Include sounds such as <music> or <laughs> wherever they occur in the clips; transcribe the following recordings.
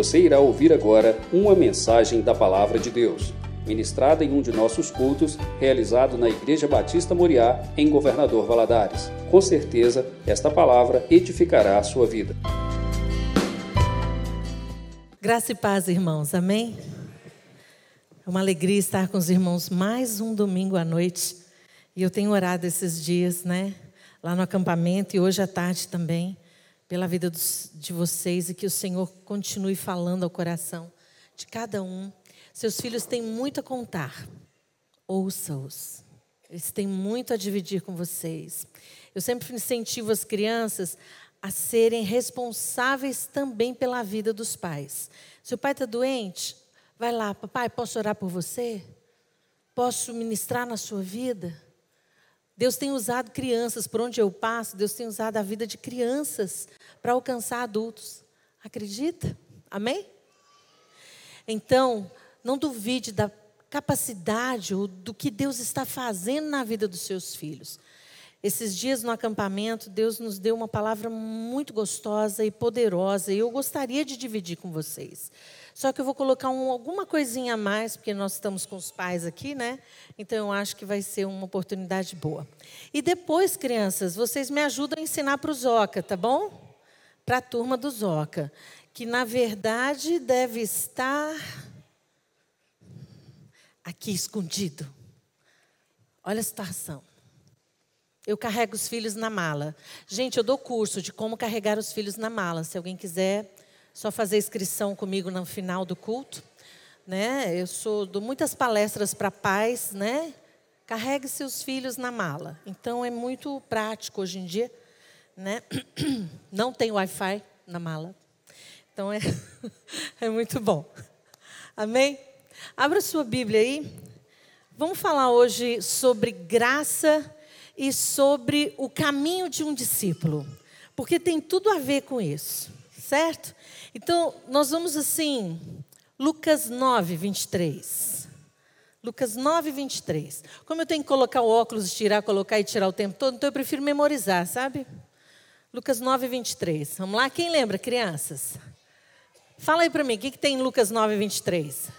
Você irá ouvir agora uma mensagem da Palavra de Deus, ministrada em um de nossos cultos, realizado na Igreja Batista Moriá, em Governador Valadares. Com certeza, esta palavra edificará a sua vida. Graça e paz, irmãos. Amém? É uma alegria estar com os irmãos mais um domingo à noite. E eu tenho orado esses dias, né? Lá no acampamento e hoje à tarde também pela vida dos, de vocês e que o Senhor continue falando ao coração de cada um. Seus filhos têm muito a contar. Ouça-os. Eles têm muito a dividir com vocês. Eu sempre incentivo as crianças a serem responsáveis também pela vida dos pais. Se o pai está doente, vai lá, papai, posso orar por você? Posso ministrar na sua vida? Deus tem usado crianças, por onde eu passo, Deus tem usado a vida de crianças para alcançar adultos. Acredita? Amém? Então, não duvide da capacidade ou do que Deus está fazendo na vida dos seus filhos. Esses dias no acampamento, Deus nos deu uma palavra muito gostosa e poderosa, e eu gostaria de dividir com vocês. Só que eu vou colocar um, alguma coisinha a mais, porque nós estamos com os pais aqui, né? Então eu acho que vai ser uma oportunidade boa. E depois, crianças, vocês me ajudam a ensinar para o Zoca, tá bom? Para a turma do Zoca, que na verdade deve estar aqui escondido. Olha a situação. Eu carrego os filhos na mala. Gente, eu dou curso de como carregar os filhos na mala. Se alguém quiser, só fazer inscrição comigo no final do culto. Né? Eu sou, dou muitas palestras para pais, né? Carregue seus filhos na mala. Então é muito prático hoje em dia né? <clears throat> Não tem Wi-Fi na mala. Então é, <laughs> é muito bom. Amém? Abra sua Bíblia aí. Vamos falar hoje sobre graça e sobre o caminho de um discípulo. Porque tem tudo a ver com isso, certo? Então, nós vamos assim, Lucas 9, 23. Lucas 9, 23. Como eu tenho que colocar o óculos, tirar, colocar e tirar o tempo todo, então eu prefiro memorizar, sabe? Lucas 9, 23. Vamos lá? Quem lembra, crianças? Fala aí para mim, o que, que tem em Lucas 9, 23?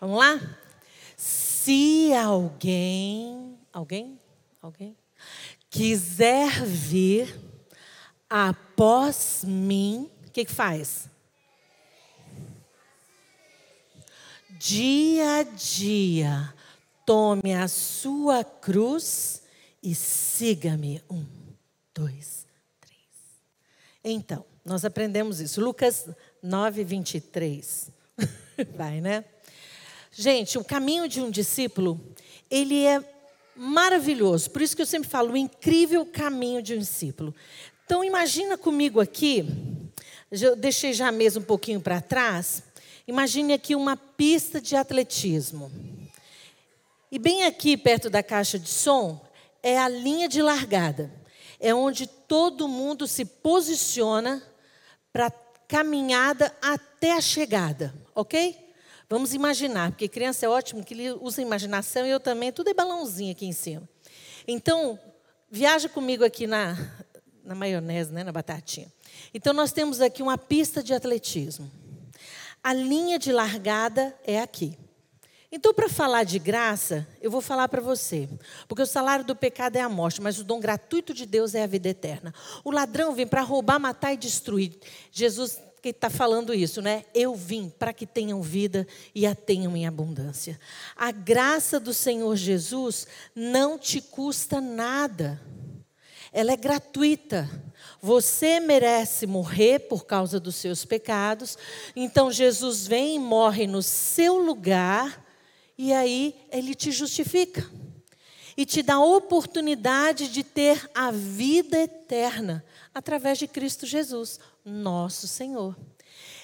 Vamos lá? Se alguém, alguém, alguém, quiser vir após mim, o que, que faz? Dia a dia Tome a sua cruz e siga-me. Um, dois, três. Então, nós aprendemos isso. Lucas 9, 23. <laughs> Vai, né? Gente, o caminho de um discípulo, ele é maravilhoso. Por isso que eu sempre falo, o incrível caminho de um discípulo. Então, imagina comigo aqui, eu deixei já a mesa um pouquinho para trás. Imagine aqui uma pista de atletismo. E bem aqui, perto da caixa de som, é a linha de largada. É onde todo mundo se posiciona para caminhada até a chegada, ok? Vamos imaginar, porque criança é ótimo que usa imaginação e eu também, tudo é balãozinho aqui em cima. Então, viaja comigo aqui na, na maionese, né, na batatinha. Então, nós temos aqui uma pista de atletismo. A linha de largada é aqui. Então, para falar de graça, eu vou falar para você. Porque o salário do pecado é a morte, mas o dom gratuito de Deus é a vida eterna. O ladrão vem para roubar, matar e destruir. Jesus que está falando isso, né? Eu vim para que tenham vida e a tenham em abundância. A graça do Senhor Jesus não te custa nada. Ela é gratuita. Você merece morrer por causa dos seus pecados. Então Jesus vem e morre no seu lugar e aí ele te justifica e te dá a oportunidade de ter a vida eterna através de Cristo Jesus, nosso Senhor.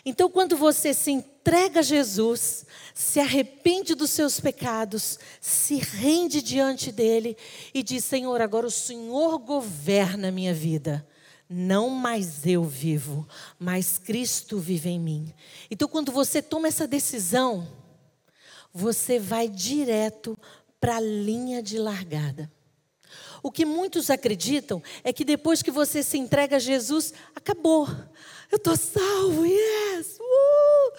Então, quando você se entrega a Jesus, se arrepende dos seus pecados, se rende diante dele e diz: Senhor, agora o Senhor governa a minha vida. Não mais eu vivo, mas Cristo vive em mim. Então, quando você toma essa decisão, você vai direto para a linha de largada. O que muitos acreditam é que depois que você se entrega a Jesus, acabou. Eu estou salvo, yes! Uh!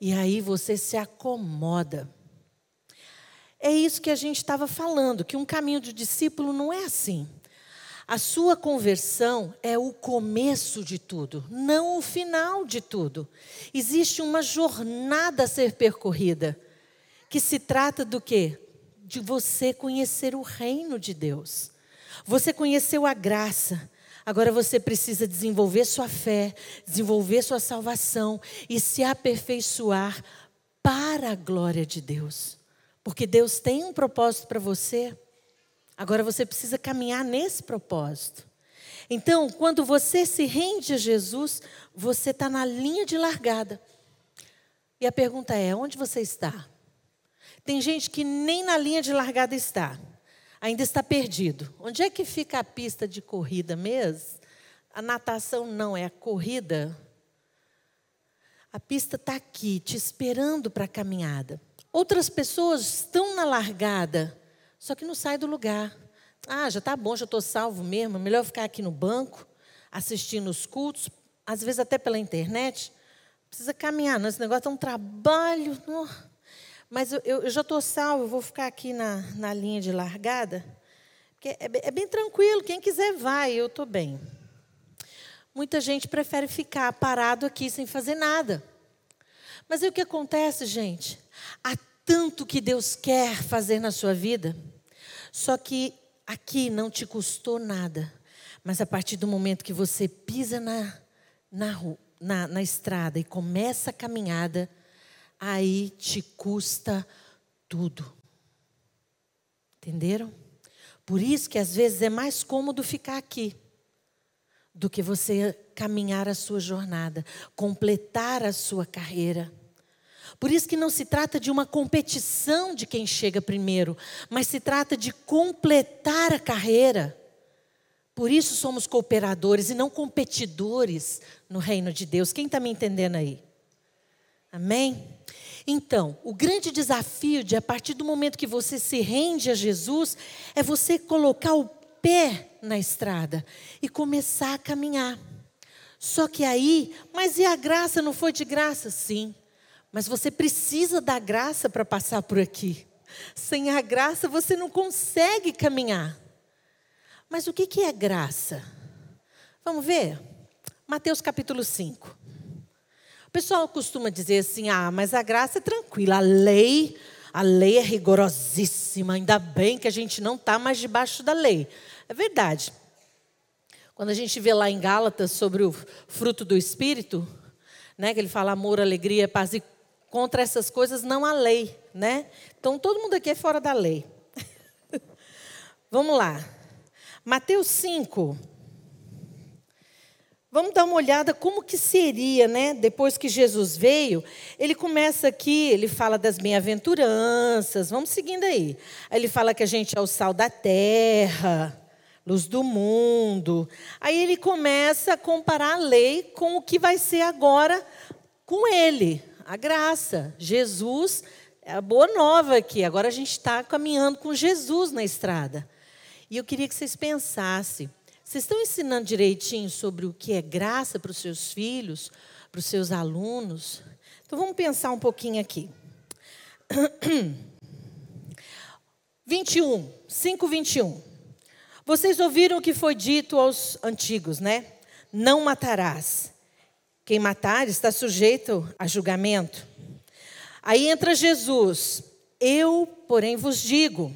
E aí você se acomoda. É isso que a gente estava falando, que um caminho de discípulo não é assim. A sua conversão é o começo de tudo, não o final de tudo. Existe uma jornada a ser percorrida, que se trata do quê? De você conhecer o reino de Deus. Você conheceu a graça. Agora você precisa desenvolver sua fé, desenvolver sua salvação e se aperfeiçoar para a glória de Deus. Porque Deus tem um propósito para você. Agora você precisa caminhar nesse propósito. Então, quando você se rende a Jesus, você está na linha de largada. E a pergunta é: onde você está? Tem gente que nem na linha de largada está, ainda está perdido. Onde é que fica a pista de corrida mesmo? A natação não, é a corrida. A pista está aqui, te esperando para a caminhada. Outras pessoas estão na largada, só que não sai do lugar. Ah, já está bom, já estou salvo mesmo, é melhor ficar aqui no banco, assistindo os cultos, às vezes até pela internet. Precisa caminhar, não, esse negócio é um trabalho. Não. Mas eu, eu, já estou salvo, vou ficar aqui na, na linha de largada. Porque é, é bem tranquilo, quem quiser vai, eu estou bem. Muita gente prefere ficar parado aqui sem fazer nada. Mas aí o que acontece, gente? Há tanto que Deus quer fazer na sua vida, só que aqui não te custou nada. Mas a partir do momento que você pisa na, na, na, na estrada e começa a caminhada, aí te custa tudo. Entenderam? Por isso que às vezes é mais cômodo ficar aqui do que você caminhar a sua jornada, completar a sua carreira. Por isso que não se trata de uma competição de quem chega primeiro, mas se trata de completar a carreira. Por isso somos cooperadores e não competidores no reino de Deus. Quem está me entendendo aí? Amém? Então, o grande desafio de a partir do momento que você se rende a Jesus é você colocar o pé na estrada e começar a caminhar. Só que aí, mas e a graça não foi de graça? Sim. Mas você precisa da graça para passar por aqui. Sem a graça você não consegue caminhar. Mas o que, é graça? Vamos ver? Mateus capítulo 5. O pessoal costuma dizer assim: ah, mas a graça é tranquila, a lei, a lei é rigorosíssima, ainda bem que a gente não está mais debaixo da lei. É verdade. Quando a gente vê lá em Gálatas sobre o fruto do Espírito, né, que ele fala amor, alegria, paz e contra essas coisas não há lei, né? Então todo mundo aqui é fora da lei. <laughs> Vamos lá. Mateus 5. Vamos dar uma olhada como que seria, né? Depois que Jesus veio, ele começa aqui, ele fala das bem-aventuranças. Vamos seguindo aí. Aí ele fala que a gente é o sal da terra, luz do mundo. Aí ele começa a comparar a lei com o que vai ser agora com ele a graça. Jesus é a boa nova aqui. Agora a gente está caminhando com Jesus na estrada. E eu queria que vocês pensassem. Vocês estão ensinando direitinho sobre o que é graça para os seus filhos, para os seus alunos? Então vamos pensar um pouquinho aqui. 21, 5, 21. Vocês ouviram o que foi dito aos antigos, né? Não matarás. Quem matar está sujeito a julgamento. Aí entra Jesus. Eu, porém, vos digo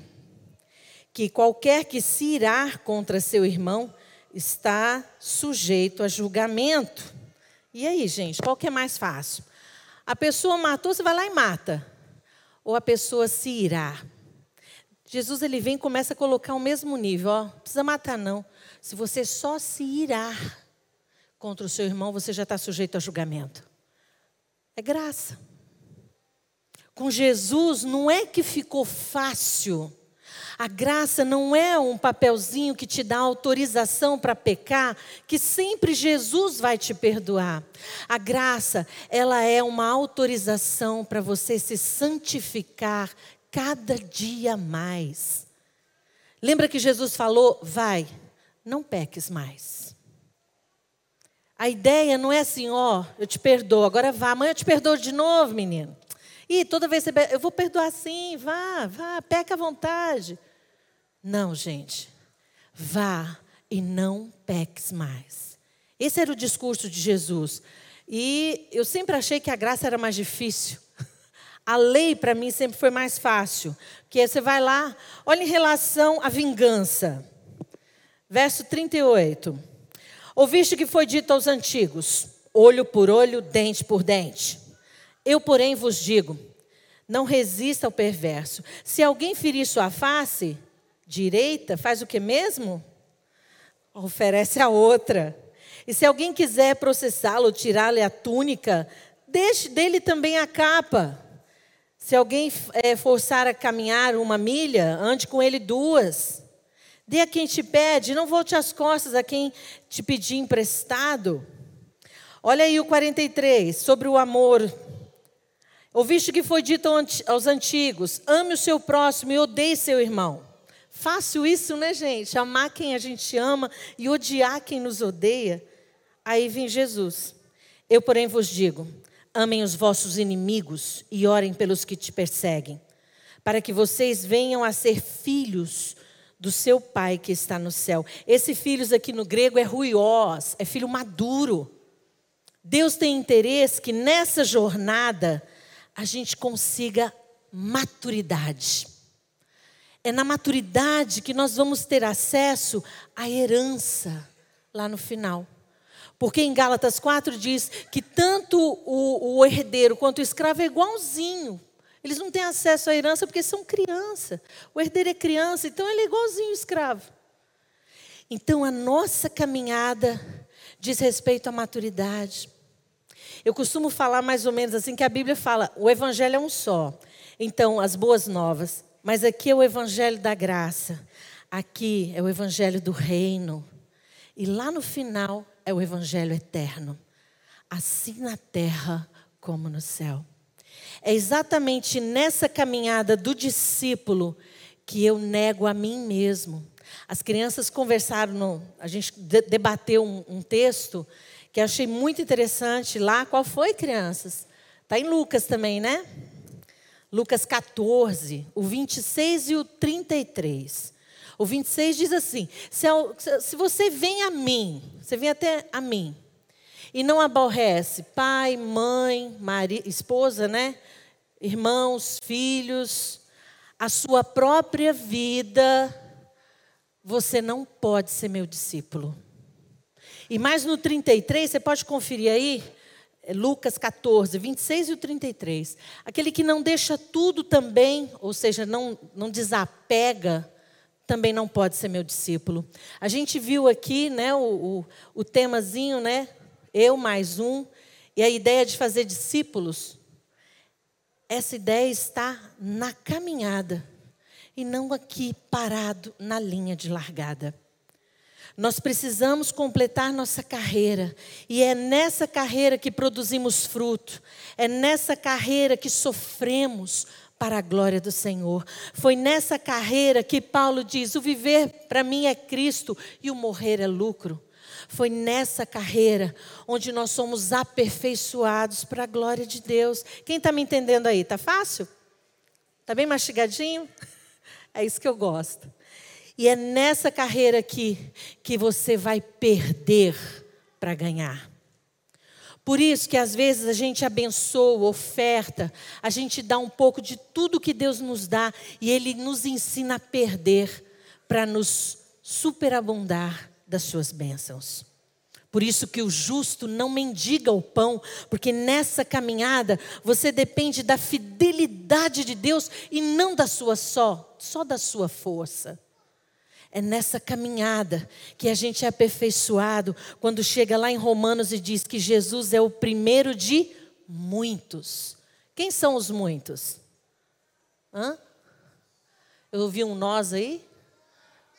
que qualquer que se irar contra seu irmão está sujeito a julgamento. E aí, gente, qual que é mais fácil? A pessoa matou, você vai lá e mata. Ou a pessoa se irá. Jesus ele vem e começa a colocar o mesmo nível, ó, não precisa matar não. Se você só se irar, contra o seu irmão, você já está sujeito a julgamento. É graça. Com Jesus não é que ficou fácil. A graça não é um papelzinho que te dá autorização para pecar, que sempre Jesus vai te perdoar. A graça, ela é uma autorização para você se santificar cada dia mais. Lembra que Jesus falou: vai, não peques mais. A ideia não é assim, ó, eu te perdoo, agora vá, amanhã eu te perdoo de novo, menino. E toda vez você, eu vou perdoar sim, vá, vá, peca à vontade. Não, gente. Vá e não peques mais. Esse era o discurso de Jesus. E eu sempre achei que a graça era mais difícil. <laughs> A lei para mim sempre foi mais fácil. Porque você vai lá, olha em relação à vingança. Verso 38. Ouviste que foi dito aos antigos: olho por olho, dente por dente. Eu, porém, vos digo: não resista ao perverso. Se alguém ferir sua face direita, faz o que mesmo? Oferece a outra. E se alguém quiser processá-lo, tirar-lhe a túnica, deixe dele também a capa. Se alguém é, forçar a caminhar uma milha, ande com ele duas. Dê a quem te pede, não volte as costas a quem te pedir emprestado. Olha aí o 43, sobre o amor. Ouviste que foi dito aos antigos: ame o seu próximo e odeie seu irmão. Fácil isso, né, gente? Amar quem a gente ama e odiar quem nos odeia. Aí vem Jesus. Eu, porém, vos digo: Amem os vossos inimigos e orem pelos que te perseguem, para que vocês venham a ser filhos do seu Pai que está no céu. Esse filhos aqui no grego é ruiós, é filho maduro. Deus tem interesse que nessa jornada a gente consiga maturidade. É na maturidade que nós vamos ter acesso à herança lá no final. Porque em Gálatas 4 diz que tanto o, o herdeiro quanto o escravo é igualzinho. Eles não têm acesso à herança porque são criança. O herdeiro é criança, então ele é igualzinho o escravo. Então a nossa caminhada diz respeito à maturidade. Eu costumo falar mais ou menos assim que a Bíblia fala, o evangelho é um só. Então, as boas novas, mas aqui é o evangelho da graça. Aqui é o evangelho do reino. E lá no final é o Evangelho eterno, assim na terra como no céu. É exatamente nessa caminhada do discípulo que eu nego a mim mesmo. As crianças conversaram, no, a gente debateu um, um texto que achei muito interessante lá. Qual foi, crianças? Está em Lucas também, né? Lucas 14, o 26 e o 33. O 26 diz assim: se, você vem a mim, você vem até a mim, e não aborrece pai, mãe, marido, esposa, né? Irmãos, filhos, a sua própria vida, você não pode ser meu discípulo. E mais no 33, você pode conferir aí, é Lucas 14, 26 e o 33. Aquele que não deixa tudo também, ou seja, não, não desapega também não pode ser meu discípulo. A gente viu aqui né, o, o, o temazinho, né? Eu mais um. E a ideia de fazer discípulos, essa ideia está na caminhada e não aqui parado na linha de largada. Nós precisamos completar nossa carreira, e é nessa carreira que produzimos fruto, é nessa carreira que sofremos para a glória do Senhor. Foi nessa carreira que Paulo diz: o viver para mim é Cristo e o morrer é lucro. Foi nessa carreira onde nós somos aperfeiçoados para a glória de Deus. Quem está me entendendo aí? Está fácil? Está bem mastigadinho? <laughs> É isso que eu gosto. E é nessa carreira aqui que você vai perder para ganhar. Por isso que às vezes a gente abençoa, oferta, a gente dá um pouco de tudo que Deus nos dá e Ele nos ensina a perder para nos superabundar das suas bênçãos. Por isso que o justo não mendiga o pão, porque nessa caminhada você depende da fidelidade de Deus e não da sua só, só da sua força. É nessa caminhada que a gente é aperfeiçoado quando chega lá em Romanos e diz que Jesus é o primeiro de muitos. Quem são os muitos? Hã? Eu ouvi um nós aí?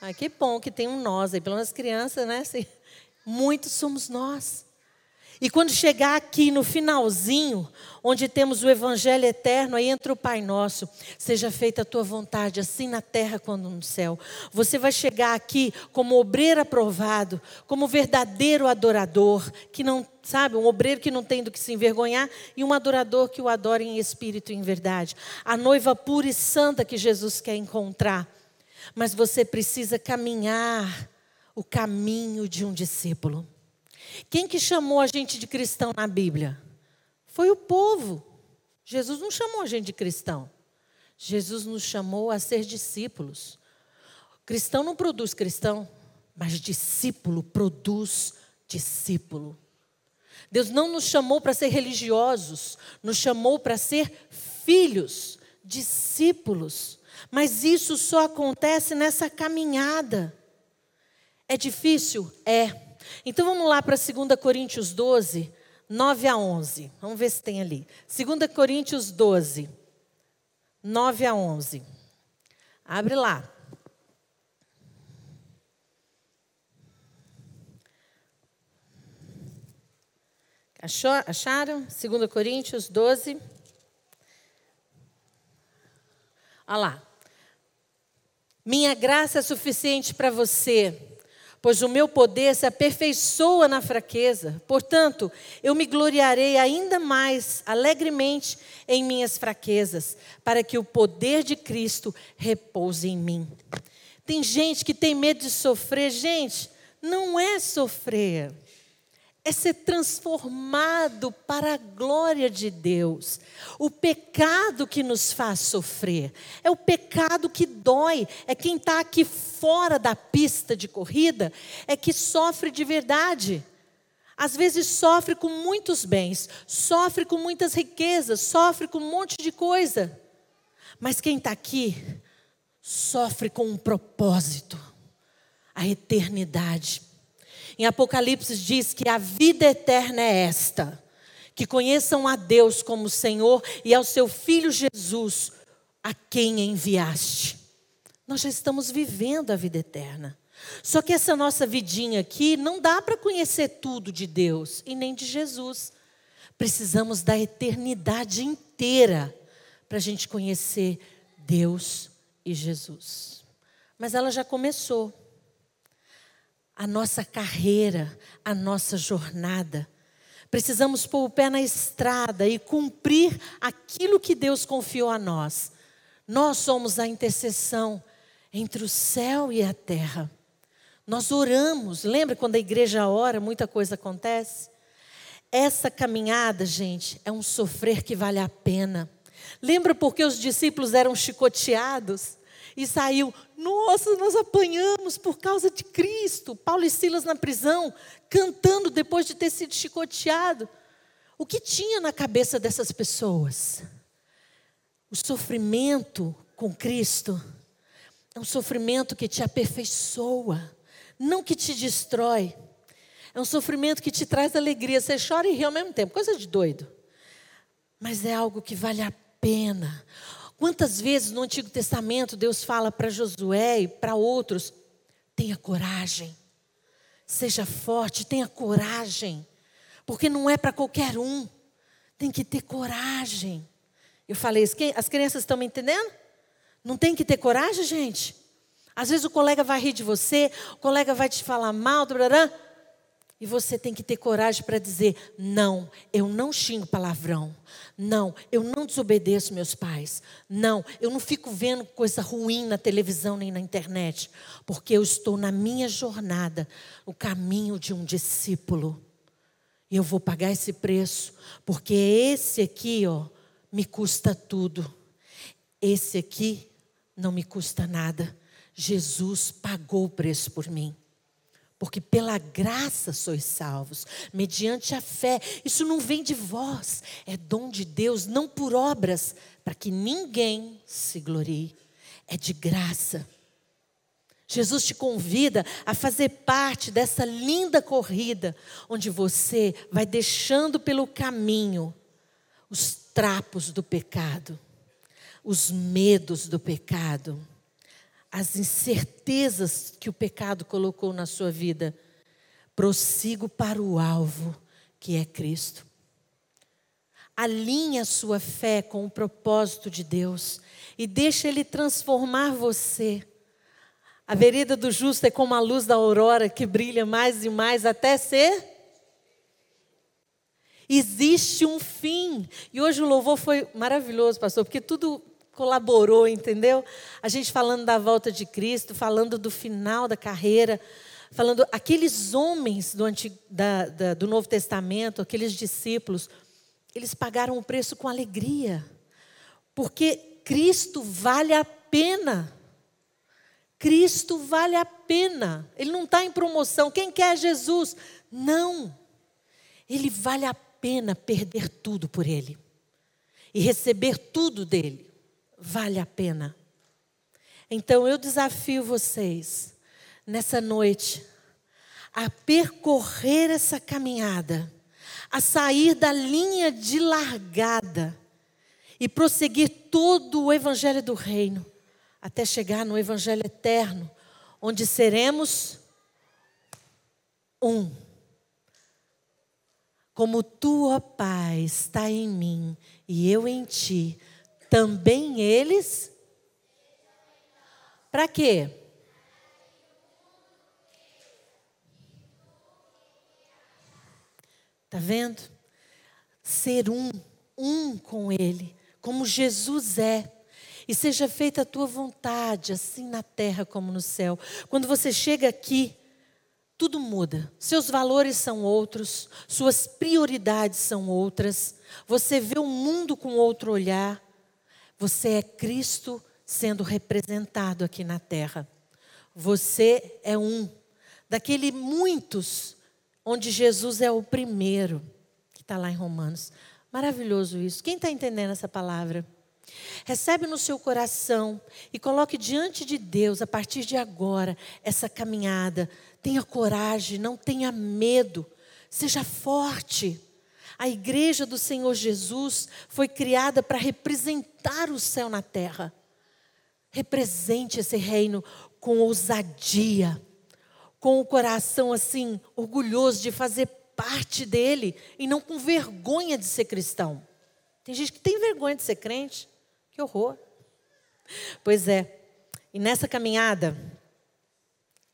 Ah, que bom que tem um nós aí, pelo menos crianças, né? <laughs> Muitos somos nós. E quando chegar aqui no finalzinho, onde temos o Evangelho eterno, aí entra o Pai Nosso. Seja feita a tua vontade, assim na terra como no céu. Você vai chegar aqui como obreiro aprovado, como verdadeiro adorador, que não, sabe, um obreiro que não tem do que se envergonhar e um adorador que o adora em espírito e em verdade. A noiva pura e santa que Jesus quer encontrar. Mas você precisa caminhar o caminho de um discípulo. Quem que chamou a gente de cristão na Bíblia? Foi o povo. Jesus não chamou a gente de cristão. Jesus nos chamou a ser discípulos. Cristão não produz cristão, mas discípulo produz discípulo. Deus não nos chamou para ser religiosos, nos chamou para ser filhos, discípulos. Mas isso só acontece nessa caminhada. É difícil? É. Então vamos lá para 2 Coríntios 12, 9 a 11. Vamos ver se tem ali. 2 Coríntios 12, 9 a 11. Abre lá. Achou, acharam? 2 Coríntios 12. Olha lá. Minha graça é suficiente para você pois o meu poder se aperfeiçoa na fraqueza. Portanto, eu me gloriarei ainda mais alegremente em minhas fraquezas, para que o poder de Cristo repouse em mim. Tem gente que tem medo de sofrer, gente, não é sofrer é ser transformado para a glória de Deus. O pecado que nos faz sofrer é o pecado que dói, é quem está aqui fora da pista de corrida, é que sofre de verdade. Às vezes sofre com muitos bens, sofre com muitas riquezas, sofre com um monte de coisa. Mas quem está aqui sofre com um propósito, a eternidade. Em Apocalipse diz que a vida eterna é esta: que conheçam a Deus como Senhor e ao seu Filho Jesus, a quem enviaste. Nós já estamos vivendo a vida eterna. Só que essa nossa vidinha aqui não dá para conhecer tudo de Deus e nem de Jesus. Precisamos da eternidade inteira para a gente conhecer Deus e Jesus. Mas ela já começou a nossa carreira, a nossa jornada. Precisamos pôr o pé na estrada e cumprir aquilo que Deus confiou a nós. Nós somos a intercessão entre o céu e a terra. Nós oramos, lembra quando a igreja ora, muita coisa acontece? Essa caminhada, gente, é um sofrer que vale a pena. Lembra porque os discípulos eram chicoteados? e saiu. Nossa, nós apanhamos por causa de Cristo. Paulo e Silas na prisão, cantando depois de ter sido chicoteado. O que tinha na cabeça dessas pessoas? O sofrimento com Cristo é um sofrimento que te aperfeiçoa, não que te destrói. É um sofrimento que te traz alegria. Você chora e ri ao mesmo tempo, coisa de doido. Mas é algo que vale a pena. Quantas vezes no Antigo Testamento Deus fala para Josué e para outros: tenha coragem, seja forte, tenha coragem, porque não é para qualquer um, tem que ter coragem. Eu falei, as crianças estão me entendendo? Não tem que ter coragem, gente? Às vezes o colega vai rir de você, o colega vai te falar mal, blá, e você tem que ter coragem para dizer: não, eu não xingo palavrão. Não, eu não desobedeço meus pais. Não, eu não fico vendo coisa ruim na televisão nem na internet. Porque eu estou na minha jornada, o caminho de um discípulo. E eu vou pagar esse preço. Porque esse aqui, ó, me custa tudo. Esse aqui não me custa nada. Jesus pagou o preço por mim. Porque pela graça sois salvos, mediante a fé. Isso não vem de vós, é dom de Deus, não por obras, para que ninguém se glorie. É de graça. Jesus te convida a fazer parte dessa linda corrida, onde você vai deixando pelo caminho os trapos do pecado, os medos do pecado as incertezas que o pecado colocou na sua vida, prossigo para o alvo, que é Cristo. Alinhe a sua fé com o propósito de Deus e deixe Ele transformar você. A vereda do justo é como a luz da aurora que brilha mais e mais até ser. Existe um fim. E hoje o louvor foi maravilhoso, pastor, porque tudo colaborou, entendeu? A gente falando da volta de Cristo, falando do final da carreira, falando aqueles homens do, Antigo, da, da, do Novo Testamento, aqueles discípulos, eles pagaram o preço com alegria, porque Cristo vale a pena. Cristo vale a pena. Ele não está em promoção. Quem quer Jesus? Não. Ele vale a pena perder tudo por Ele e receber tudo dele vale a pena. Então eu desafio vocês, nessa noite, a percorrer essa caminhada, a sair da linha de largada e prosseguir todo o Evangelho do Reino, até chegar no Evangelho eterno, onde seremos um. Como tu, ó Pai, está em mim e eu em ti, também eles. Para quê? Está vendo? Ser um, um com Ele, como Jesus é. E seja feita a tua vontade, assim na terra como no céu. Quando você chega aqui, tudo muda. Seus valores são outros, suas prioridades são outras. Você vê o mundo com outro olhar. Você é Cristo sendo representado aqui na terra. Você é um daquele muitos onde Jesus é o primeiro, que está lá em Romanos. Maravilhoso isso. Quem está entendendo essa palavra? Recebe no seu coração e coloque diante de Deus, a partir de agora, essa caminhada. Tenha coragem, não tenha medo, seja forte. A igreja do Senhor Jesus foi criada para representar o céu na terra. Represente esse reino com ousadia, com o coração assim, orgulhoso de fazer parte dele e não com vergonha de ser cristão. Tem gente que tem vergonha de ser crente. Que horror. Pois é, e nessa caminhada,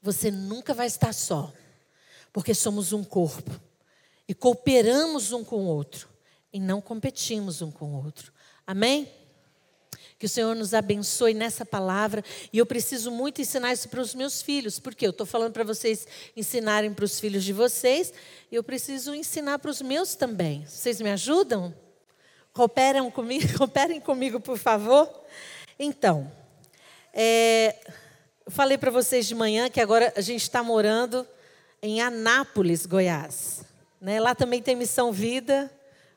você nunca vai estar só, porque somos um corpo e cooperamos um com o outro e não competimos um com o outro. Amém? Que o Senhor nos abençoe nessa palavra. E eu preciso muito ensinar isso para os meus filhos, porque eu estou falando para vocês ensinarem para os filhos de vocês, e eu preciso ensinar para os meus também. Vocês me ajudam? Cooperam comigo, <laughs> cooperem comigo, por favor. Então, é, eu falei para vocês de manhã que agora a gente está morando em Anápolis, Goiás. Né? Lá também tem Missão Vida,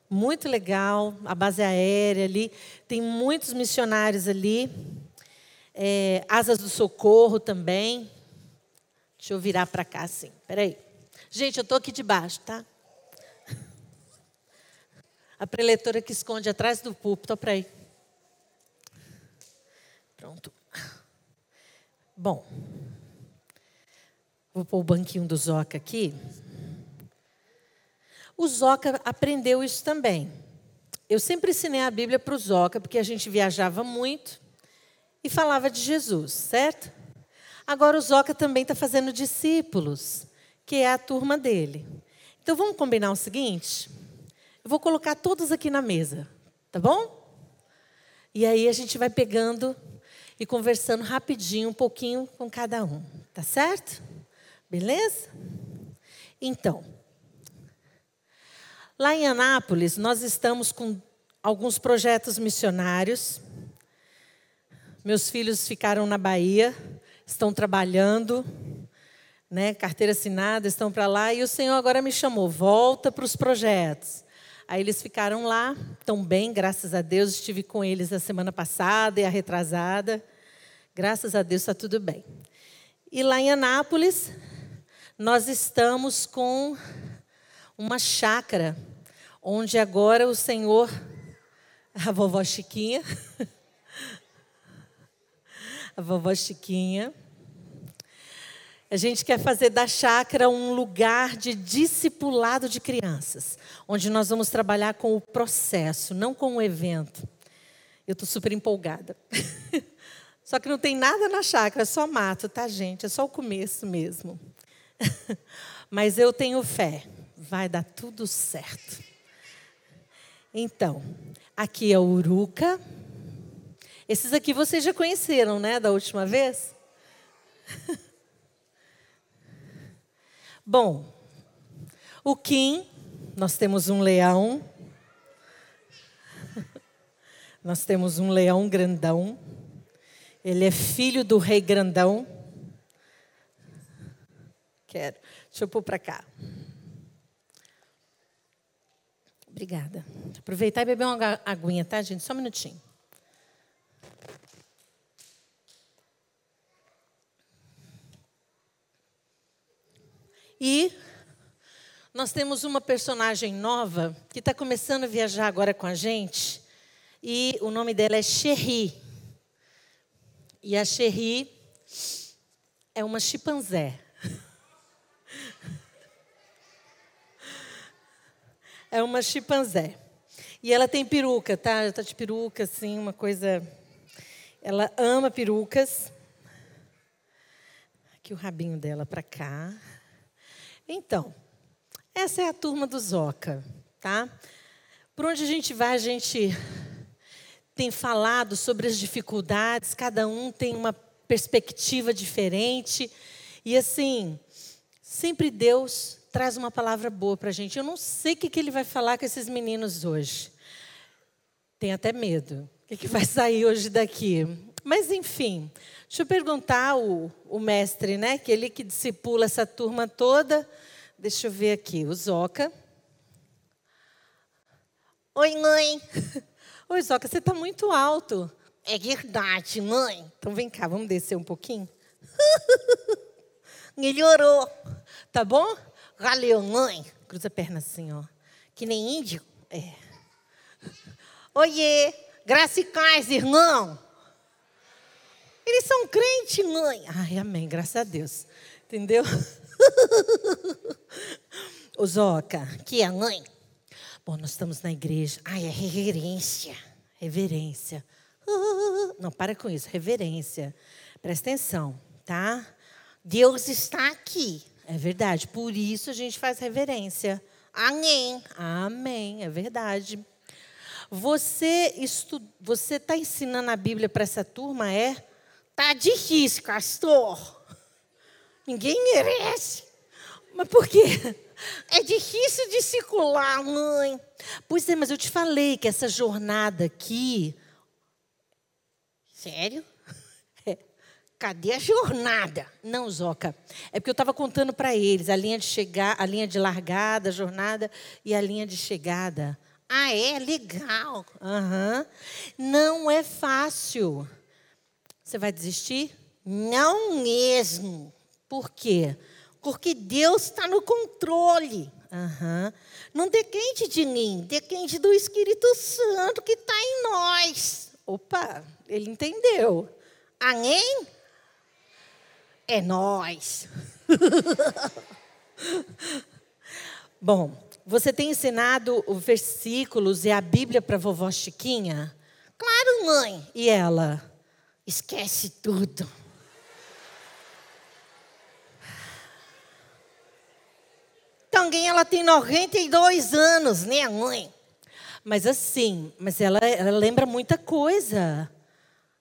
muito legal, a base aérea ali. Tem muitos missionários ali. É, Asas do Socorro também. Deixa eu virar para cá assim. Peraí. Gente, eu estou aqui debaixo, tá? A preletora que esconde atrás do púlpito, para aí. Pronto. Bom, vou pôr o banquinho do Zoca aqui. O Zoca aprendeu isso também. Eu sempre ensinei a Bíblia para o Zoca, porque a gente viajava muito e falava de Jesus, certo? Agora o Zoca também está fazendo discípulos, que é a turma dele. Então vamos combinar o seguinte? Eu vou colocar todos aqui na mesa, tá bom? E aí a gente vai pegando e conversando rapidinho, um pouquinho com cada um, tá certo? Beleza? Então, Lá em Anápolis, nós estamos com alguns projetos missionários. Meus filhos ficaram na Bahia, estão trabalhando, né, carteira assinada, estão para lá. E o Senhor agora me chamou, volta para os projetos. Aí eles ficaram lá, estão bem, graças a Deus. Estive com eles a semana passada e a retrasada. Graças a Deus está tudo bem. E lá em Anápolis, nós estamos com uma chácara, onde agora o Senhor, a vovó Chiquinha, <laughs> a vovó Chiquinha, A gente quer fazer da chácara um lugar de discipulado de crianças, onde nós vamos trabalhar com o processo, não com o evento. Eu estou super empolgada. <laughs> Só que não tem nada na chácara, é só mato, tá, gente? É só o começo mesmo. <laughs> Mas eu tenho fé, vai dar tudo certo. Então, aqui é o Uruca. Esses aqui vocês já conheceram, né, da última vez? <laughs> Bom, o Kim, nós temos um leão. <laughs> Nós temos um leão grandão. Ele é filho do rei grandão. Quero. Deixa eu pôr para cá. Obrigada. Aproveitar e beber uma aguinha, tá, gente? Só um minutinho. E nós temos uma personagem nova que está começando a viajar agora com a gente. E o nome dela é Cherry. E a Cherry é uma chimpanzé. É uma chimpanzé. E ela tem peruca, tá? Ela está de peruca, assim, uma coisa. Ela ama perucas. Aqui o rabinho dela para cá. Então, essa é a turma do Zoca, tá? Por onde a gente vai, a gente tem falado sobre as dificuldades, cada um tem uma perspectiva diferente. E assim, sempre Deus traz uma palavra boa para a gente. Eu não sei o que, que ele vai falar com esses meninos hoje. Tenho até medo. O que, que vai sair hoje daqui? Mas, enfim, deixa eu perguntar o, o mestre, né? Que ele que discipula essa turma toda. Deixa eu ver aqui, o Zoca. Oi, mãe. <laughs> Oi, Zoca, você está muito alto. É verdade, mãe. Então vem cá, vamos descer um pouquinho. <laughs> Melhorou. Tá bom? Valeu, mãe. Cruza a perna assim, ó. Que nem índio. É. Oiê, graça e paz, irmão. Eles são crentes, mãe. Ai, amém, graças a Deus. Entendeu? <laughs> Ô Zoca, que é a mãe? Bom, nós estamos na igreja. Ai, é reverência. Reverência. <laughs> Não, para com isso. Reverência. Presta atenção, tá? Deus está aqui. É verdade. Por isso a gente faz reverência. Amém. Amém. É verdade. Você você está ensinando a Bíblia para essa turma, é? Tá difícil, pastor. Ninguém merece. Mas por quê? É difícil de circular, mãe. Pois é, mas eu te falei que essa jornada aqui. Sério? Cadê a jornada? Não, Zoca. É porque eu estava contando para eles a linha de chegar, a linha de largada, a jornada e a linha de chegada. Ah, é? Legal. Uhum. Não é fácil. Você vai desistir? Não mesmo. Por quê? Porque Deus está no controle. Uhum. Não depende de mim, depende do Espírito Santo que está em nós. Opa, ele entendeu. Amém? É nós. <laughs> Bom, você tem ensinado os versículos e a Bíblia para vovó Chiquinha? Claro, mãe. E ela? Esquece tudo. Também ela tem 92 anos, né, mãe? Mas assim, mas ela, ela lembra muita coisa.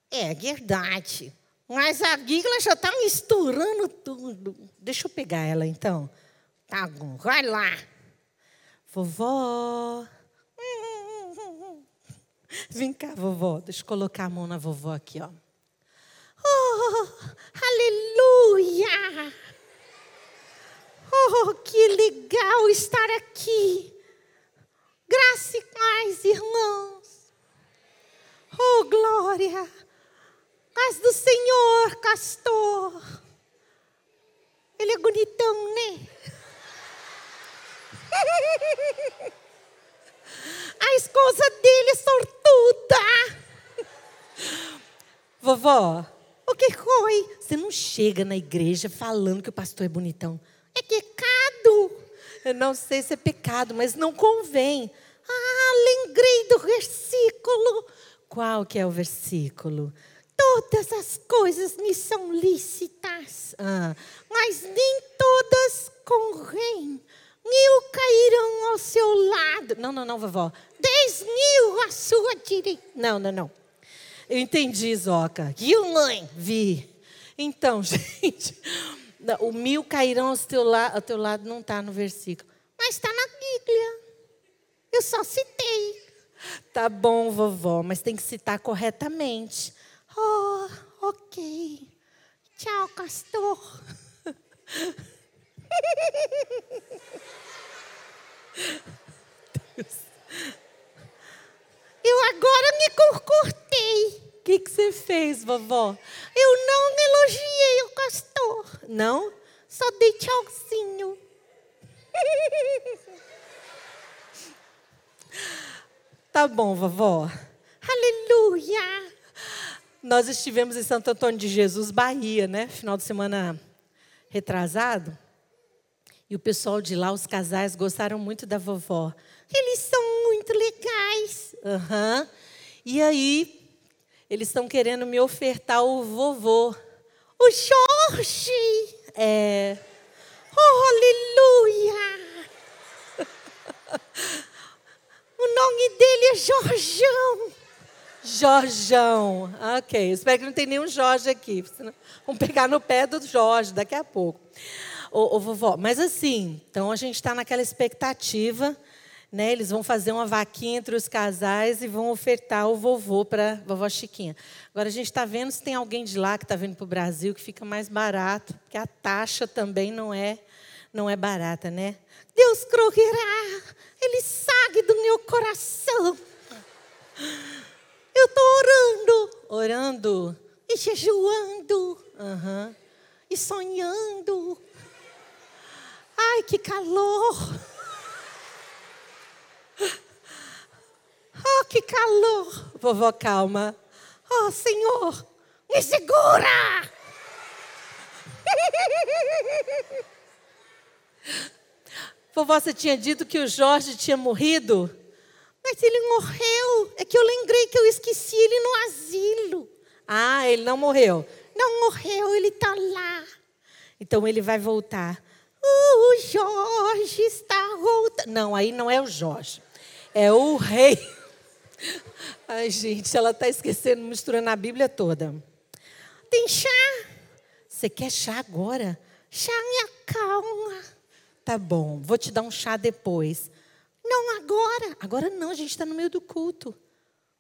É verdade. Mas a Bíblia já está misturando tudo. Deixa eu pegar ela então. Tá bom, vai lá. Vovó. <laughs> Vem cá, vovó. Deixa eu colocar a mão na vovó aqui, ó. Oh, aleluia! Oh, que legal estar aqui. Graça e paz, irmãos. Oh, glória. Paz do Senhor, castor. Ele é bonitão, né? A esposa dele é sortuda. Vovó, o que foi? Você não chega na igreja falando que o pastor é bonitão. É pecado. Eu não sei se é pecado, mas não convém. Ah, lembrei do versículo. Qual que é o versículo? Todas as coisas me são lícitas, ah, mas nem todas convêm. Mil cairão ao seu lado. Não, não, não, vovó. Dez mil à sua direita. Não, não, não. Eu entendi, Zoca. Viu, mãe? Vi. Então, <laughs> gente, o mil cairão ao teu, la ao teu lado não está no versículo. Mas está na Bíblia. Eu só citei. Tá bom, vovó, mas tem que citar corretamente. Oh, ok. Tchau, castor. Deus. Eu agora me cortei. O que, que você fez, vovó? Eu não elogiei o castor. Não? Só dei tchauzinho. Tá bom, vovó. Aleluia. Nós estivemos em Santo Antônio de Jesus, Bahia, né? Final de semana retrasado. E o pessoal de lá, os casais, gostaram muito da vovó. Eles são muito legais. Uhum. E aí, eles estão querendo me ofertar o vovô. O Jorge! É. Oh, aleluia! <laughs> o nome dele é Jorjão. Jorjão. Ok, espero que não tenha nenhum Jorge aqui. Senão vamos pegar no pé do Jorge daqui a pouco ô, ô vovó, mas assim, então a gente está naquela expectativa, né? Eles vão fazer uma vaquinha entre os casais e vão ofertar o vovô para vovó Chiquinha. Agora a gente está vendo se tem alguém de lá que está vindo para o Brasil que fica mais barato, porque a taxa também não é não é barata, né? Deus croquerá, Ele sabe do meu coração. Eu estou orando, orando e jejuando, uhum, e sonhando. Ai, que calor! Oh, que calor! Vovó, calma. Oh, Senhor, me segura! <laughs> Vovó, você tinha dito que o Jorge tinha morrido? Mas ele morreu. É que eu lembrei que eu esqueci ele no asilo. Ah, ele não morreu. Não morreu, ele está lá. Então ele vai voltar. O Jorge está voltando. Não, aí não é o Jorge. É o rei. <laughs> Ai, gente, ela está esquecendo, misturando a Bíblia toda. Tem chá? Você quer chá agora? Chá me acalma. Tá bom, vou te dar um chá depois. Não agora. Agora não, a gente está no meio do culto.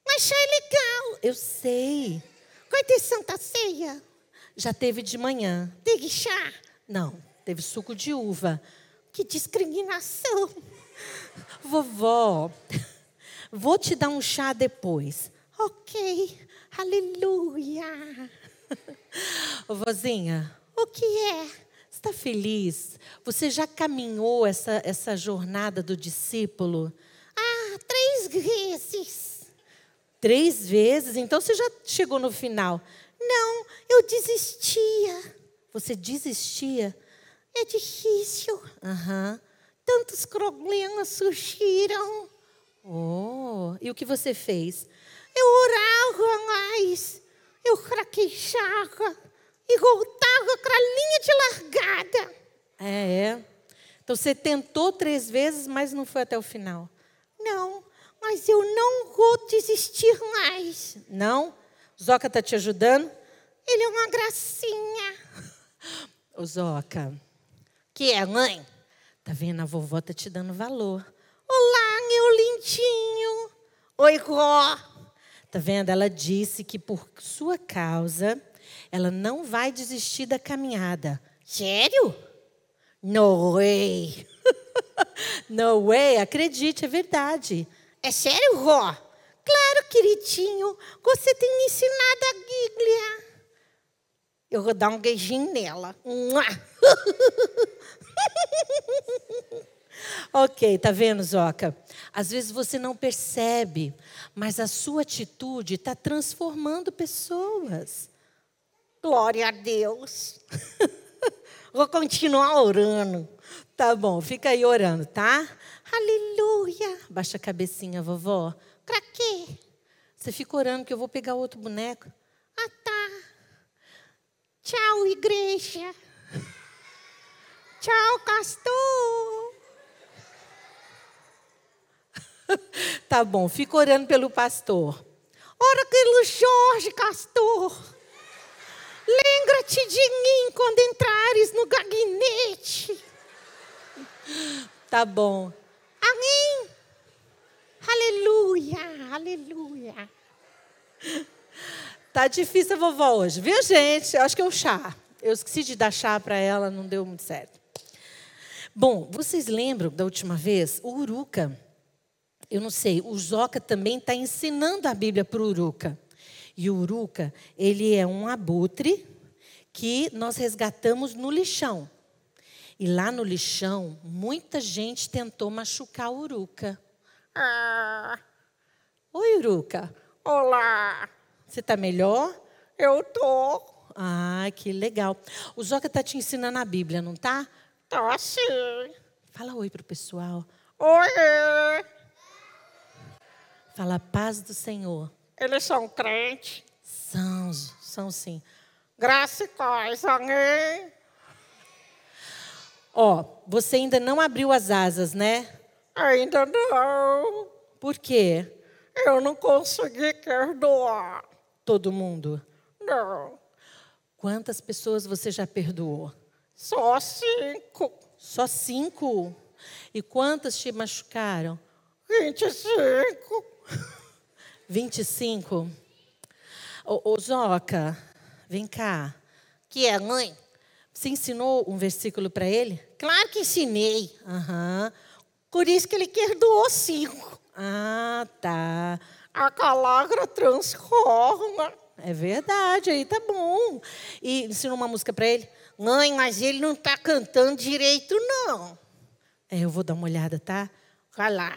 Mas chá é legal. Eu sei. Vai ter Santa Ceia? Já teve de manhã. Teve chá? Não, teve suco de uva. Que discriminação! Vovó, vou te dar um chá depois. Ok, aleluia. <laughs> Vozinha, o que é? Está feliz? Você já caminhou essa, essa jornada do discípulo? Ah, três vezes. Três vezes? Então você já chegou no final. Não, eu desistia. Você desistia? É difícil. Uhum. Tantos problemas surgiram. Oh, e o que você fez? Eu orava mais, eu craquejava e voltava para a linha de largada. É, é. Então você tentou três vezes, mas não foi até o final. Não, mas eu não vou desistir mais. Não? Zoca está te ajudando? Ele é uma gracinha. <laughs> O Zoca, que é, mãe? Tá vendo? A vovó tá te dando valor. Olá, meu lindinho. Oi, Ró. Tá vendo? Ela disse que por sua causa ela não vai desistir da caminhada. Sério? No way. <laughs> no way, acredite, é verdade. É sério, Ró? Claro, queridinho. Você tem me ensinado a Bíblia. Eu vou dar um beijinho nela. <laughs> ok, tá vendo, Zoca? Às vezes você não percebe, mas a sua atitude está transformando pessoas. Glória a Deus. <laughs> Vou continuar orando. Tá bom, fica aí orando, tá? Aleluia. Baixa a cabecinha, vovó. Pra quê? Você fica orando que eu vou pegar outro boneco. Ah, tá. Tchau, igreja. Tchau, castor. <laughs> tá bom, fica orando pelo pastor. Ora pelo Jorge, castor. Lembra-te de mim quando entrares no gabinete. Tá bom. Amém. Aleluia, aleluia. Tá difícil a vovó hoje, viu, gente? Acho que é o chá. Eu esqueci de dar chá para ela, não deu muito certo. Bom, vocês lembram da última vez? O Uruca, eu não sei, o Joca também está ensinando a Bíblia para o Uruca. E o Uruca, ele é um abutre que nós resgatamos no lixão. E lá no lixão, muita gente tentou machucar o Uruca. Ah, Oi, Uruca. olá. Você está melhor? Eu tô. Ah, que legal. O Joca está te ensinando a Bíblia, não tá? Tá sim. Fala oi pro pessoal. Oi. Fala a paz do Senhor. Eles são crentes. São, são sim. Graça e paz. Amém. Ó, você ainda não abriu as asas, né? Ainda não. Por quê? Eu não consegui perdoar. Todo mundo. Não. Quantas pessoas você já perdoou? Só cinco. Só cinco. E quantas te machucaram? 25. 25. Ô, ô Zoca, vem cá. Que é, mãe? Você ensinou um versículo para ele? Claro que ensinei. Aham. Por isso que ele perdoou cinco. Ah, tá. A palavra transforma. É verdade, aí tá bom. E ensinou uma música para ele? Mãe, mas ele não está cantando direito, não. É, eu vou dar uma olhada, tá? Vai lá.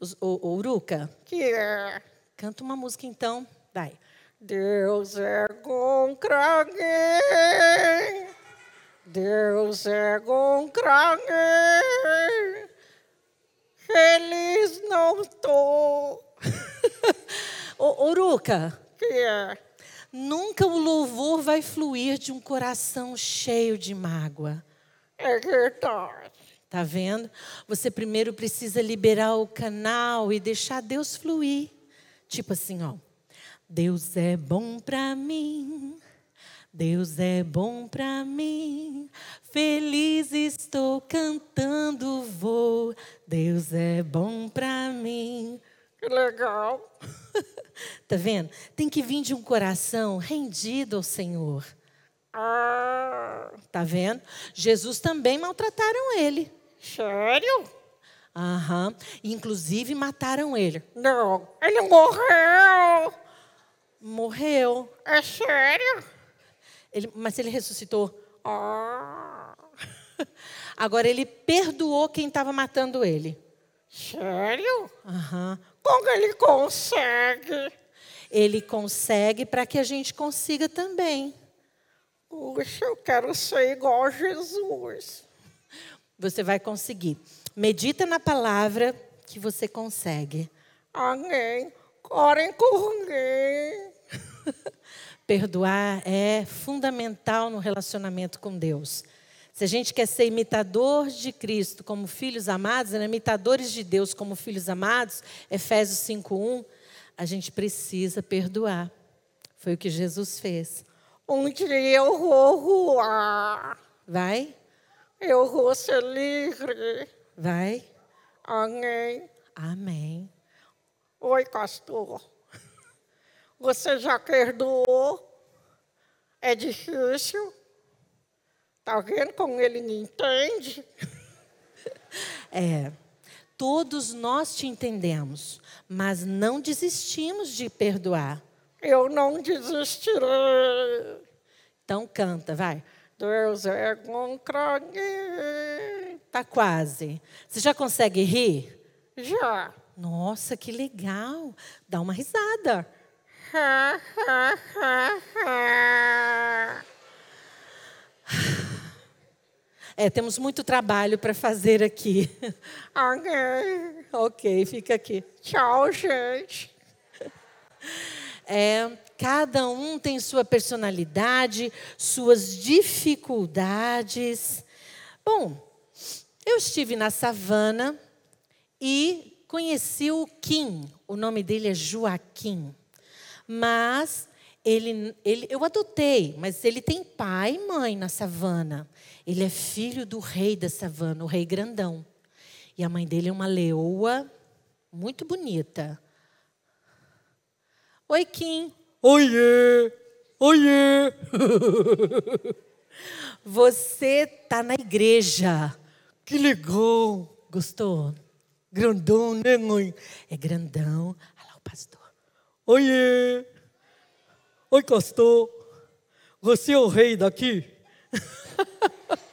O, o Uruca, Que é. canta uma música então. Vai. Deus é contra alguém. Deus é contra alguém. Feliz não estou. Ô, <laughs> Uruca, Que é. nunca o louvor vai fluir de um coração cheio de mágoa. É verdade. Tá vendo? Você primeiro precisa liberar o canal e deixar Deus fluir. Tipo assim, ó. Deus é bom pra mim. Deus é bom pra mim. Feliz estou cantando vou. Deus é bom pra mim. Que legal. <laughs> Tá vendo? Tem que vir de um coração rendido ao Senhor. Ah, Tá vendo? Jesus também maltrataram ele. Sério? Aham. Inclusive mataram ele. Não, ele morreu. Morreu. É sério? Ele- mas ele ressuscitou. Ah, Agora ele perdoou quem estava matando ele. sério? Aham. Como ele consegue? Ele consegue para que a gente consiga também. Puxa, eu quero ser igual a Jesus. Você vai conseguir. Medita na palavra que você consegue. Amém. Orem. <laughs> Perdoar é fundamental no relacionamento com Deus. Se a gente quer ser imitador de Cristo como filhos amados, né? imitadores de Deus como filhos amados, Efésios 5:1, a gente precisa perdoar. Foi o que Jesus fez. Um dia eu vou voar. Vai? Eu vou ser livre. Vai? Amém. Amém. Oi, pastor. Você já perdoou? É difícil? Tá vendo como ele me entende? <laughs> É. Todos nós te entendemos, mas não desistimos de perdoar. Eu não desistirei. Então canta, vai. Deus é contra mim. Tá quase. Você já consegue rir? Já. Nossa, que legal. Dá uma risada. É, temos muito trabalho para fazer aqui. Ok. ok, fica aqui. Tchau, gente. É, cada um tem sua personalidade, suas dificuldades. Bom, eu estive na savana e conheci o Kim. O nome dele é Joaquim. Mas ele, ele, eu adotei, mas ele tem pai e mãe na savana. Ele é filho do rei da savana, o rei grandão. E a mãe dele é uma leoa muito bonita. Oi, Kim. Oiê! Oiê! <laughs> Você tá na igreja. Que legal! Gostou? Grandão, né, mãe? É grandão. Olha lá o pastor. Oiê! Oi, pastor. Você é o rei daqui? <laughs>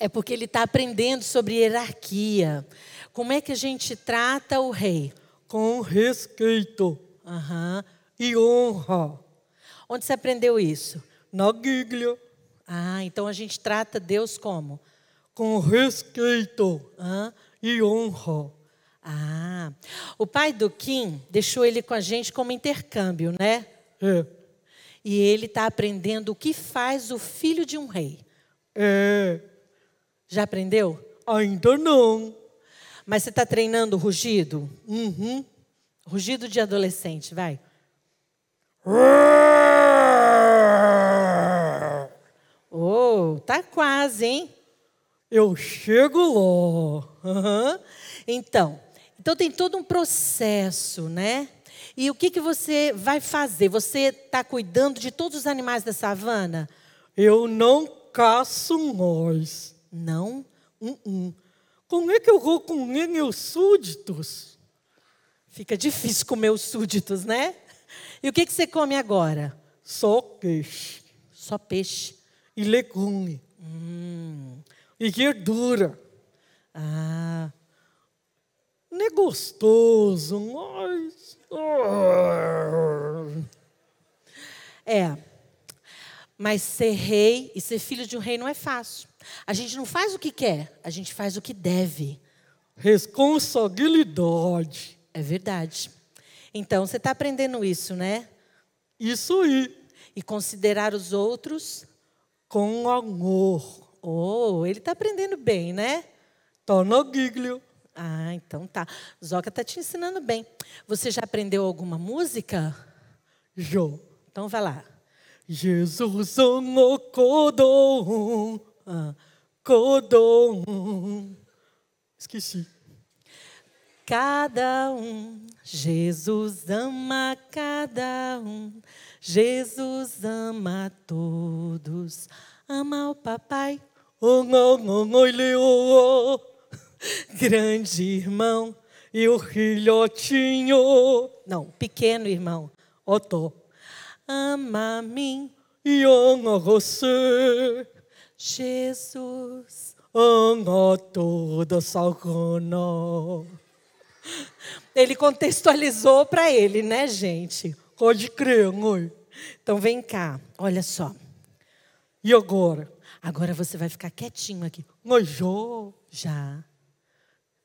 É porque ele está aprendendo sobre hierarquia. Como é que a gente trata o rei? Com respeito Aham. E honra. Onde você aprendeu isso? Na Bíblia, Ah, então a gente trata Deus como? com respeito Hã? e honra. Ah, o pai do Kim deixou ele com a gente como intercâmbio, né? É, E ele está aprendendo o que faz o filho de um rei. é, Já aprendeu? ainda não. Mas você está treinando o rugido? Uhum. Rugido de adolescente, vai. Oh, tá quase, hein? Eu chego lá. Aham. Então, então tem todo um processo, né? E o que, que você vai fazer? Você está cuidando de todos os animais da savana? Eu não caço mais. Não. Uh-uh. Como é que eu vou comer meus súditos? Fica difícil comer os súditos, né? E o que, que você come agora? Só peixe Só peixe. e legume Hum. e verdura. Ah, Não é gostoso, mas. Ah. é. Mas ser rei e ser filho de um rei não é fácil. A gente não faz o que quer, a gente faz o que deve. Responsabilidade. É verdade. Então, você está aprendendo isso, né? Isso aí, E considerar os outros. com amor. Oh, ele está aprendendo bem, né? Na Bíblia. Ah, então tá. Zoca está te ensinando bem. Você já aprendeu alguma música? Já. Então vai lá. Jesus ama Codom. Ah. Codom. Esqueci. Cada um, Jesus ama cada um, Jesus ama todos, ama o papai, Oh, não, não, não, leoa. grande irmão, E o filhotinho. não, pequeno irmão, Ó, tô. ama a mim, E ama você. Jesus. Ama toda savana. Ele contextualizou para ele, né, gente? Pode crer, mãe. Então vem cá, olha só. E agora? Agora você vai ficar quietinho aqui. Mas já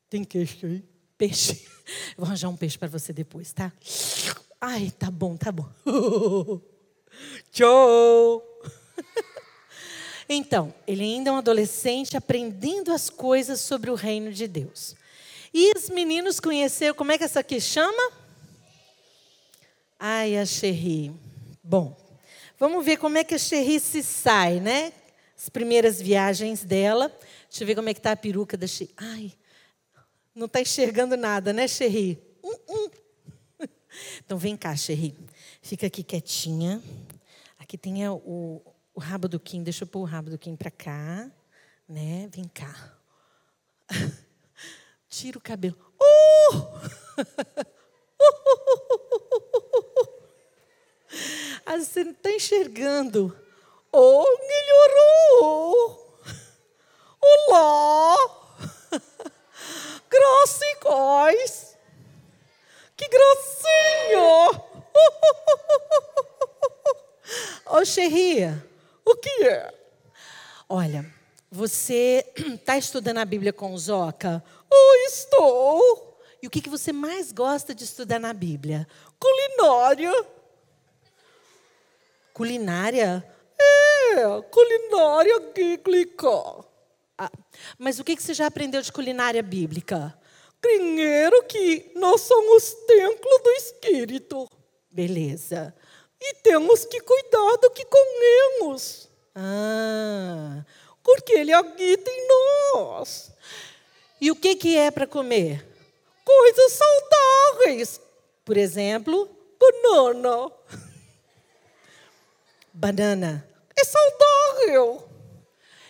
tem queijo aí. Peixe. Eu <laughs> vou arranjar um peixe para você depois, tá? Ai, tá bom, tá bom. <laughs> Tchau. <laughs> Então, ele ainda é um adolescente aprendendo as coisas sobre o reino de Deus. E os meninos conheceram, como é que essa aqui chama? Ai, a Xerri. Bom, vamos ver como é que a Xerri se sai, né? As primeiras viagens dela. Deixa eu ver como é que está a peruca da Xerri. Ai, não está enxergando nada, né, Xerri? Hum, hum. <laughs> Então vem cá, Xerri. Fica aqui quietinha. Aqui tem a- o, o rabo do Kim. Deixa eu pôr o rabo do Kim para cá. Né? Vem cá tira o cabelo. Uh! Aí <laughs> você assim, não está enxergando. Oh, melhorou. Olá. <laughs> Grossicóis. Que grossinho. <laughs> Ô, oh, Xerria. O que é? Olha, você está <clears throat> estudando a Bíblia com Zoca? Oh, estou. E o que, que você mais gosta de estudar na Bíblia? Culinária. Culinária? É, culinária bíblica. Ah, mas o que, que você já aprendeu de culinária bíblica? Primeiro que nós somos templo do Espírito. Beleza. E temos que cuidar do que comemos. Ah, Porque ele habita em nós. E o que, que é para comer? Coisas saudáveis. Por exemplo, Banana. <laughs> banana. É saudável.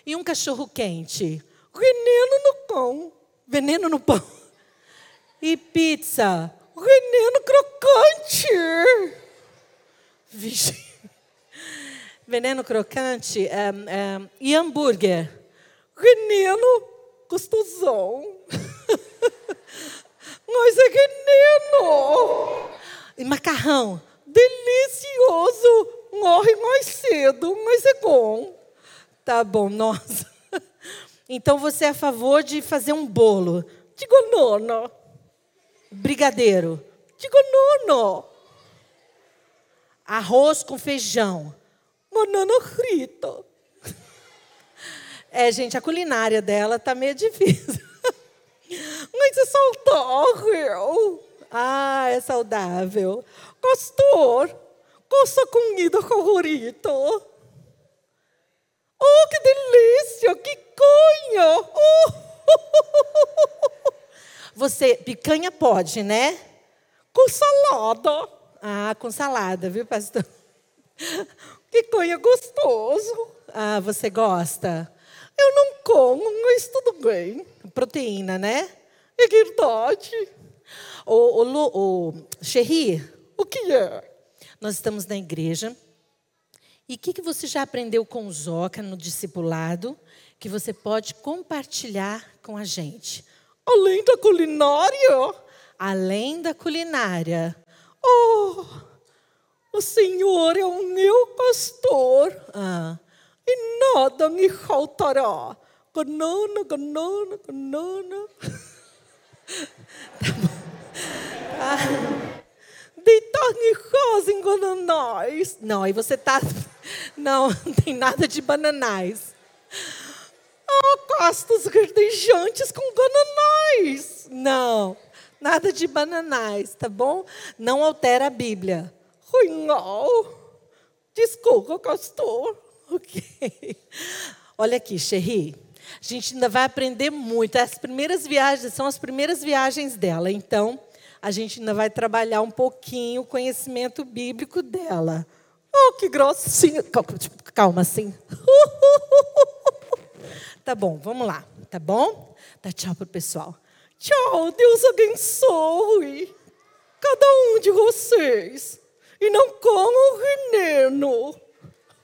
E um cachorro quente? Veneno no pão. Veneno no pão. <laughs> E pizza? Veneno crocante. Vixe. <laughs> Veneno crocante? é, é, e hambúrguer? Veneno gostosão. <laughs> Mas é veneno. E macarrão? Delicioso. Morre mais cedo, mas é bom. Tá bom, nossa. <laughs> Então você é a favor de fazer um bolo? Digo nono. Brigadeiro? Digo nono. Arroz com feijão? Banana frita. <laughs> É, gente, a culinária dela tá meio difícil. Mas é saudável. Ah, é saudável. Pastor, qual sua comida favorita? Oh, que delícia! Que conha! Oh, <laughs> Você, picanha pode, né? com salada. Ah, com salada, viu, pastor? <laughs> Que conha gostoso. Ah, você gosta? Eu não como, mas tudo bem. Proteína, né? É verdade. Ô, Lu, ô, Xerri, O que é? nós estamos na igreja. E o que, que você já aprendeu com o Zoca no discipulado que você pode compartilhar com a gente? Além da culinária? Além da culinária. Oh, o Senhor é o meu pastor Ah, e nada me faltará. Ganana, ganana, ganana. Deitar em casa em Gananais. não, aí você tá. Não, <laughs> não tem nada de bananais. Ah, castas verdejantes com gananais. Não, nada de bananais, tá bom? Não altera a Bíblia. Ai, não. Desculpa, pastor. Ok. Olha aqui, Xerri. A gente ainda vai aprender muito. As primeiras viagens são as primeiras viagens dela. Então, a gente ainda vai trabalhar um pouquinho o conhecimento bíblico dela. Oh, que gracinha. Calma, calma assim. <laughs> Tá bom, vamos lá. Tá bom? Dá tchau pro pessoal. Tchau, Deus abençoe cada um de vocês. E não comam veneno.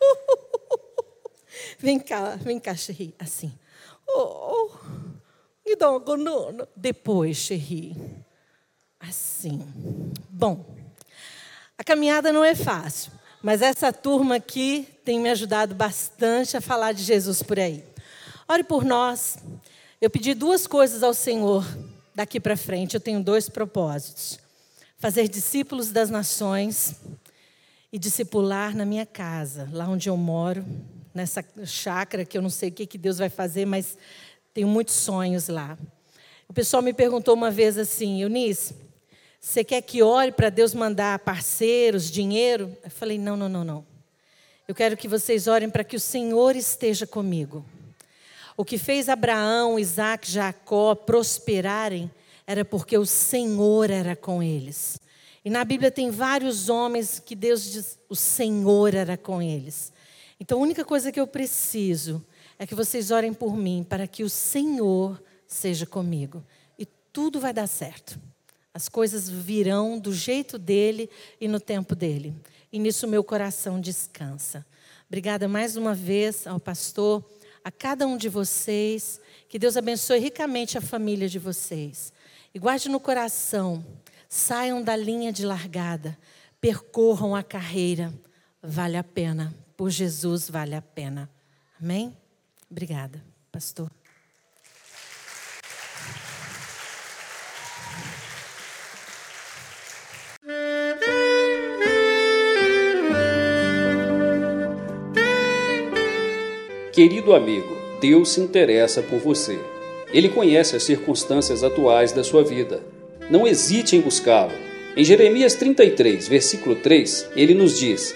<laughs> Vem cá, vem cá, Xerri. Assim. Oh, dá uma banana. Depois, Xerri. Assim. Bom, a caminhada não é fácil, mas essa turma aqui tem me ajudado bastante a falar de Jesus por aí. Ore por nós. Eu pedi duas coisas ao Senhor daqui para frente. Eu tenho dois propósitos: fazer discípulos das nações e discipular na minha casa, lá onde eu moro, nessa chácara que eu não sei o que, que Deus vai fazer, mas tenho muitos sonhos lá. O pessoal me perguntou uma vez assim, Eunice, você quer que ore para Deus mandar parceiros, dinheiro? Eu falei, não, não, não, não. Eu quero que vocês orem para que o Senhor esteja comigo. O que fez Abraão, Isaac, Jacó prosperarem era porque o Senhor era com eles. E na Bíblia tem vários homens que Deus diz, o Senhor era com eles. Então a única coisa que eu preciso é que vocês orem por mim para que o Senhor seja comigo. E tudo vai dar certo. As coisas virão do jeito dele e no tempo dele. E nisso meu coração descansa. Obrigada mais uma vez ao pastor, a cada um de vocês. Que Deus abençoe ricamente a família de vocês. E guarde no coração, saiam da linha de largada, percorram a carreira. Vale a pena por Jesus vale a pena. Amém? Obrigada, pastor. Querido amigo, Deus se interessa por você. Ele conhece as circunstâncias atuais da sua vida. Não hesite em buscá-lo. Em Jeremias 33, versículo 3, ele nos diz: